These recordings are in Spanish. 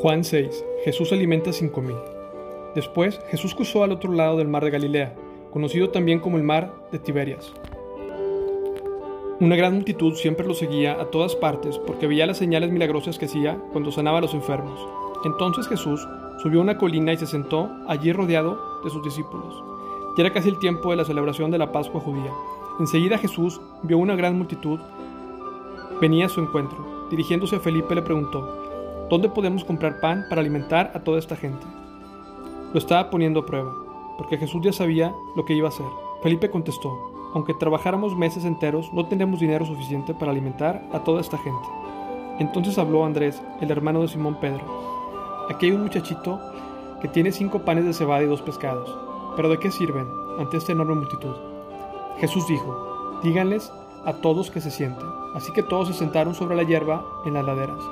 Juan 6. Jesús alimenta a cinco mil. Después, Jesús cruzó al otro lado del mar de Galilea, conocido también como el mar de Tiberias. Una gran multitud siempre lo seguía a todas partes porque veía las señales milagrosas que hacía cuando sanaba a los enfermos. Entonces Jesús subió a una colina y se sentó allí rodeado de sus discípulos. Ya era casi el tiempo de la celebración de la Pascua judía. Enseguida Jesús vio una gran multitud venía a su encuentro. Dirigiéndose a Felipe le preguntó, ¿Dónde podemos comprar pan para alimentar a toda esta gente? Lo estaba poniendo a prueba, porque Jesús ya sabía lo que iba a hacer. Felipe contestó, aunque trabajáramos meses enteros, no tenemos dinero suficiente para alimentar a toda esta gente. Entonces habló Andrés, el hermano de Simón Pedro. Aquí hay un muchachito que tiene cinco panes de cebada y dos pescados. ¿Pero de qué sirven ante esta enorme multitud? Jesús dijo, díganles a todos que se sienten. Así que todos se sentaron sobre la hierba en las laderas.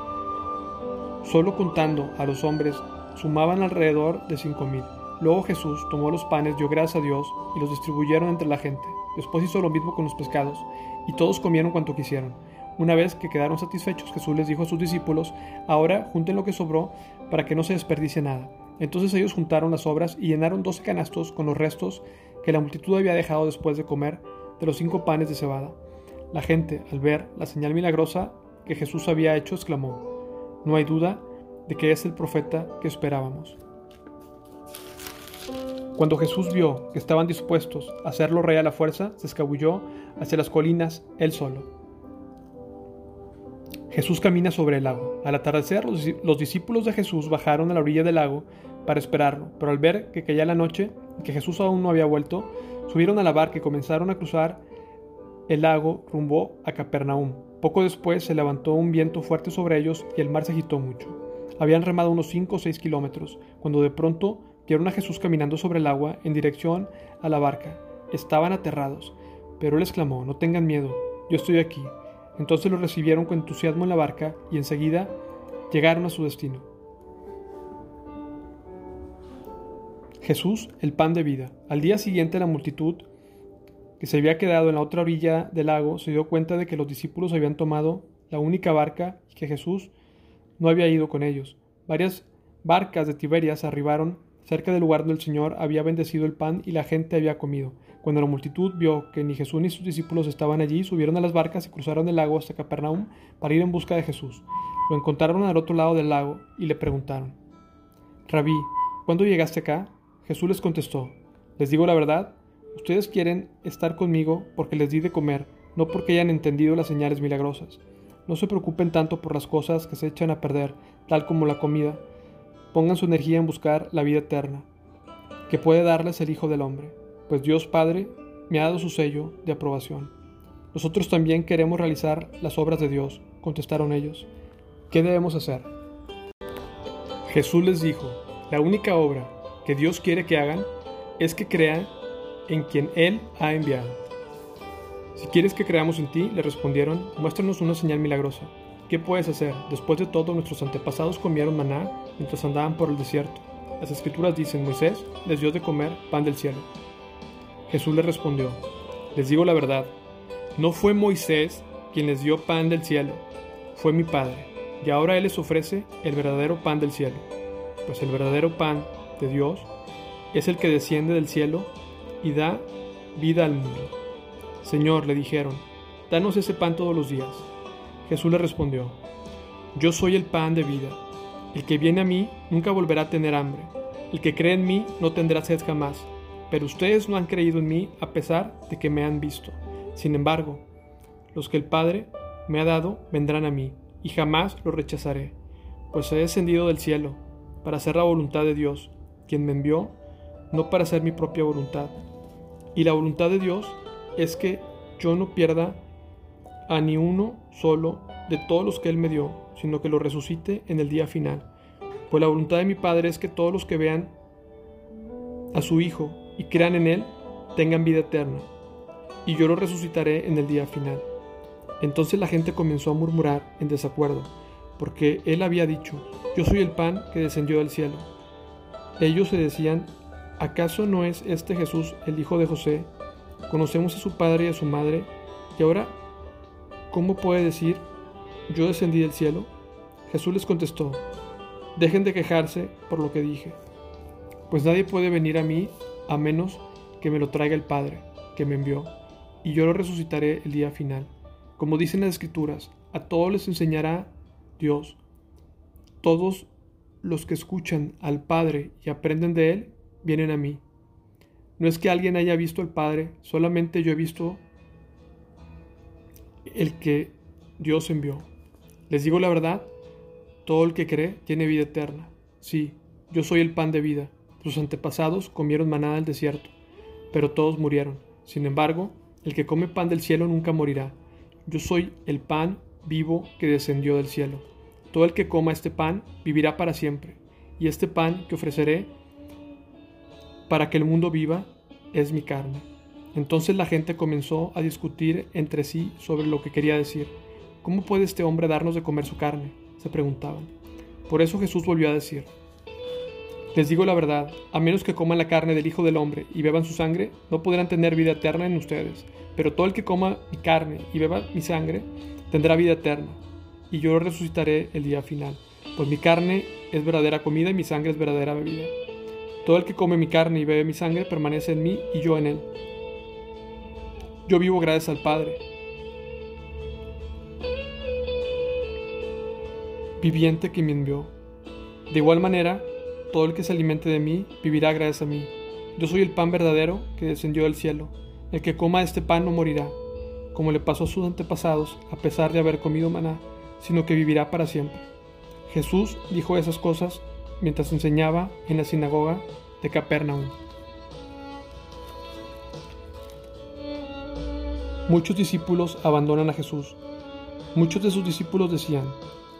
Solo contando a los hombres sumaban alrededor de cinco mil. Luego Jesús tomó los panes, dio gracias a Dios y los distribuyeron entre la gente. Después hizo lo mismo con los pescados, y todos comieron cuanto quisieron. Una vez que quedaron satisfechos, Jesús les dijo a sus discípulos, ahora junten lo que sobró para que no se desperdicie nada. Entonces ellos juntaron las obras y llenaron doce canastos con los restos que la multitud había dejado después de comer de los cinco panes de cebada. La gente, al ver la señal milagrosa que Jesús había hecho, exclamó, no hay duda de que es el profeta que esperábamos. Cuando Jesús vio que estaban dispuestos a hacerlo rey a la fuerza, se escabulló hacia las colinas él solo. Jesús camina sobre el lago. Al atardecer, los, discípulos de Jesús bajaron a la orilla del lago para esperarlo, pero al ver que caía la noche y que Jesús aún no había vuelto, subieron a la barca y comenzaron a cruzar el lago rumbo a Capernaum. Poco después se levantó un viento fuerte sobre ellos y el mar se agitó mucho. Habían remado unos 5 o 6 kilómetros, cuando de pronto vieron a Jesús caminando sobre el agua en dirección a la barca. Estaban aterrados, pero él exclamó, no tengan miedo, yo estoy aquí. Entonces lo recibieron con entusiasmo en la barca y enseguida llegaron a su destino. Jesús, el pan de vida. Al día siguiente la multitud que se había quedado en la otra orilla del lago, se dio cuenta de que los discípulos habían tomado la única barca y que Jesús no había ido con ellos. Varias barcas de Tiberias arribaron cerca del lugar donde el Señor había bendecido el pan y la gente había comido. Cuando la multitud vio que ni Jesús ni sus discípulos estaban allí, subieron a las barcas y cruzaron el lago hasta Capernaum para ir en busca de Jesús. Lo encontraron al otro lado del lago y le preguntaron, Rabí, ¿cuándo llegaste acá? Jesús les contestó, les digo la verdad, Ustedes quieren estar conmigo porque les di de comer, no porque hayan entendido las señales milagrosas. No se preocupen tanto por las cosas que se echan a perder, tal como la comida. Pongan su energía en buscar la vida eterna, que puede darles el Hijo del Hombre, pues Dios Padre me ha dado su sello de aprobación. Nosotros también queremos realizar las obras de Dios, contestaron ellos. ¿Qué debemos hacer? Jesús les dijo, la única obra que Dios quiere que hagan es que crean en quien Él ha enviado. Si quieres que creamos en ti, le respondieron, muéstranos una señal milagrosa. ¿Qué puedes hacer? Después de todo, nuestros antepasados comieron maná mientras andaban por el desierto. Las escrituras dicen, Moisés les dio de comer pan del cielo. Jesús le respondió, les digo la verdad, no fue Moisés quien les dio pan del cielo, fue mi Padre, y ahora Él les ofrece el verdadero pan del cielo, pues el verdadero pan de Dios es el que desciende del cielo y da vida al mundo. Señor, le dijeron, danos ese pan todos los días. Jesús le respondió, Yo soy el pan de vida. El que viene a mí nunca volverá a tener hambre. El que cree en mí no tendrá sed jamás. Pero ustedes no han creído en mí a pesar de que me han visto. Sin embargo, los que el Padre me ha dado vendrán a mí, y jamás los rechazaré, pues he descendido del cielo para hacer la voluntad de Dios, quien me envió, no para hacer mi propia voluntad, y la voluntad de Dios es que yo no pierda a ni uno solo de todos los que Él me dio, sino que lo resucite en el día final. Pues la voluntad de mi Padre es que todos los que vean a su Hijo y crean en Él tengan vida eterna, y yo lo resucitaré en el día final. Entonces la gente comenzó a murmurar en desacuerdo, porque Él había dicho, yo soy el pan que descendió del cielo. Ellos se decían ¿Acaso no es este Jesús el hijo de José? Conocemos a su padre y a su madre, y ahora, ¿cómo puede decir, yo descendí del cielo? Jesús les contestó, Dejen de quejarse por lo que dije, pues nadie puede venir a mí a menos que me lo traiga el Padre, que me envió, y yo lo resucitaré el día final. Como dicen las Escrituras, a todos les enseñará Dios. Todos los que escuchan al Padre y aprenden de Él, vienen a mí. No es que alguien haya visto al Padre, solamente yo he visto el que Dios envió. Les digo la verdad, todo el que cree tiene vida eterna. Sí, yo soy el pan de vida. Sus antepasados comieron maná del desierto, pero todos murieron. Sin embargo, el que come pan del cielo nunca morirá. Yo soy el pan vivo que descendió del cielo. Todo el que coma este pan vivirá para siempre, y este pan que ofreceré para que el mundo viva es mi carne. Entonces la gente comenzó a discutir entre sí sobre lo que quería decir. ¿Cómo puede este hombre darnos de comer su carne? se preguntaban. Por eso Jesús volvió a decir, les digo la verdad, a menos que coman la carne del Hijo del Hombre y beban su sangre, no podrán tener vida eterna en ustedes. Pero todo el que coma mi carne y beba mi sangre, tendrá vida eterna, y yo lo resucitaré el día final. Pues mi carne es verdadera comida y mi sangre es verdadera bebida. Todo el que come mi carne y bebe mi sangre permanece en mí y yo en él. Yo vivo gracias al Padre. Viviente que me envió. De igual manera, todo el que se alimente de mí vivirá gracias a mí. Yo soy el pan verdadero que descendió del cielo. El que coma este pan no morirá, como le pasó a sus antepasados, a pesar de haber comido maná, sino que vivirá para siempre. Jesús dijo esas cosas mientras enseñaba en la sinagoga de Capernaum. Muchos discípulos abandonan a Jesús. Muchos de sus discípulos decían,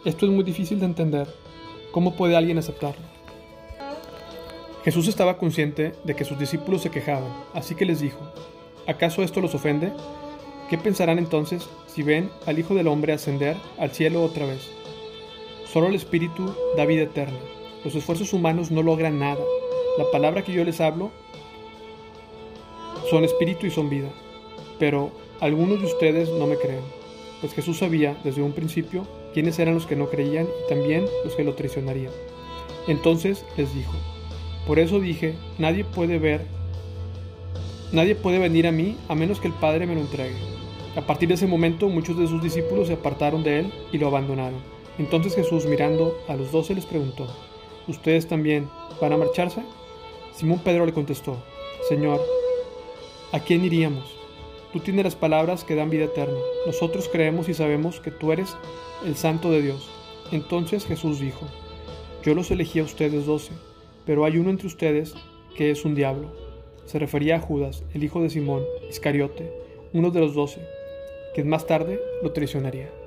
esto es muy difícil de entender, ¿cómo puede alguien aceptarlo? Jesús estaba consciente de que sus discípulos se quejaban, así que les dijo, ¿acaso esto los ofende? ¿Qué pensarán entonces si ven al Hijo del Hombre ascender al cielo otra vez? Solo el Espíritu da vida eterna. Los esfuerzos humanos no logran nada. La palabra que yo les hablo son espíritu y son vida. Pero algunos de ustedes no me creen, pues Jesús sabía desde un principio quiénes eran los que no creían y también los que lo traicionarían. Entonces les dijo, por eso dije, nadie puede ver, nadie puede venir a mí a menos que el Padre me lo entregue. A partir de ese momento muchos de sus discípulos se apartaron de él y lo abandonaron. Entonces Jesús mirando a los doce les preguntó, ¿Ustedes también van a marcharse? Simón Pedro le contestó, Señor, ¿a quién iríamos? Tú tienes las palabras que dan vida eterna. Nosotros creemos y sabemos que tú eres el Santo de Dios. Entonces Jesús dijo, Yo los elegí a ustedes doce, pero hay uno entre ustedes que es un diablo. Se refería a Judas, el hijo de Simón, Iscariote, uno de los doce, que más tarde lo traicionaría.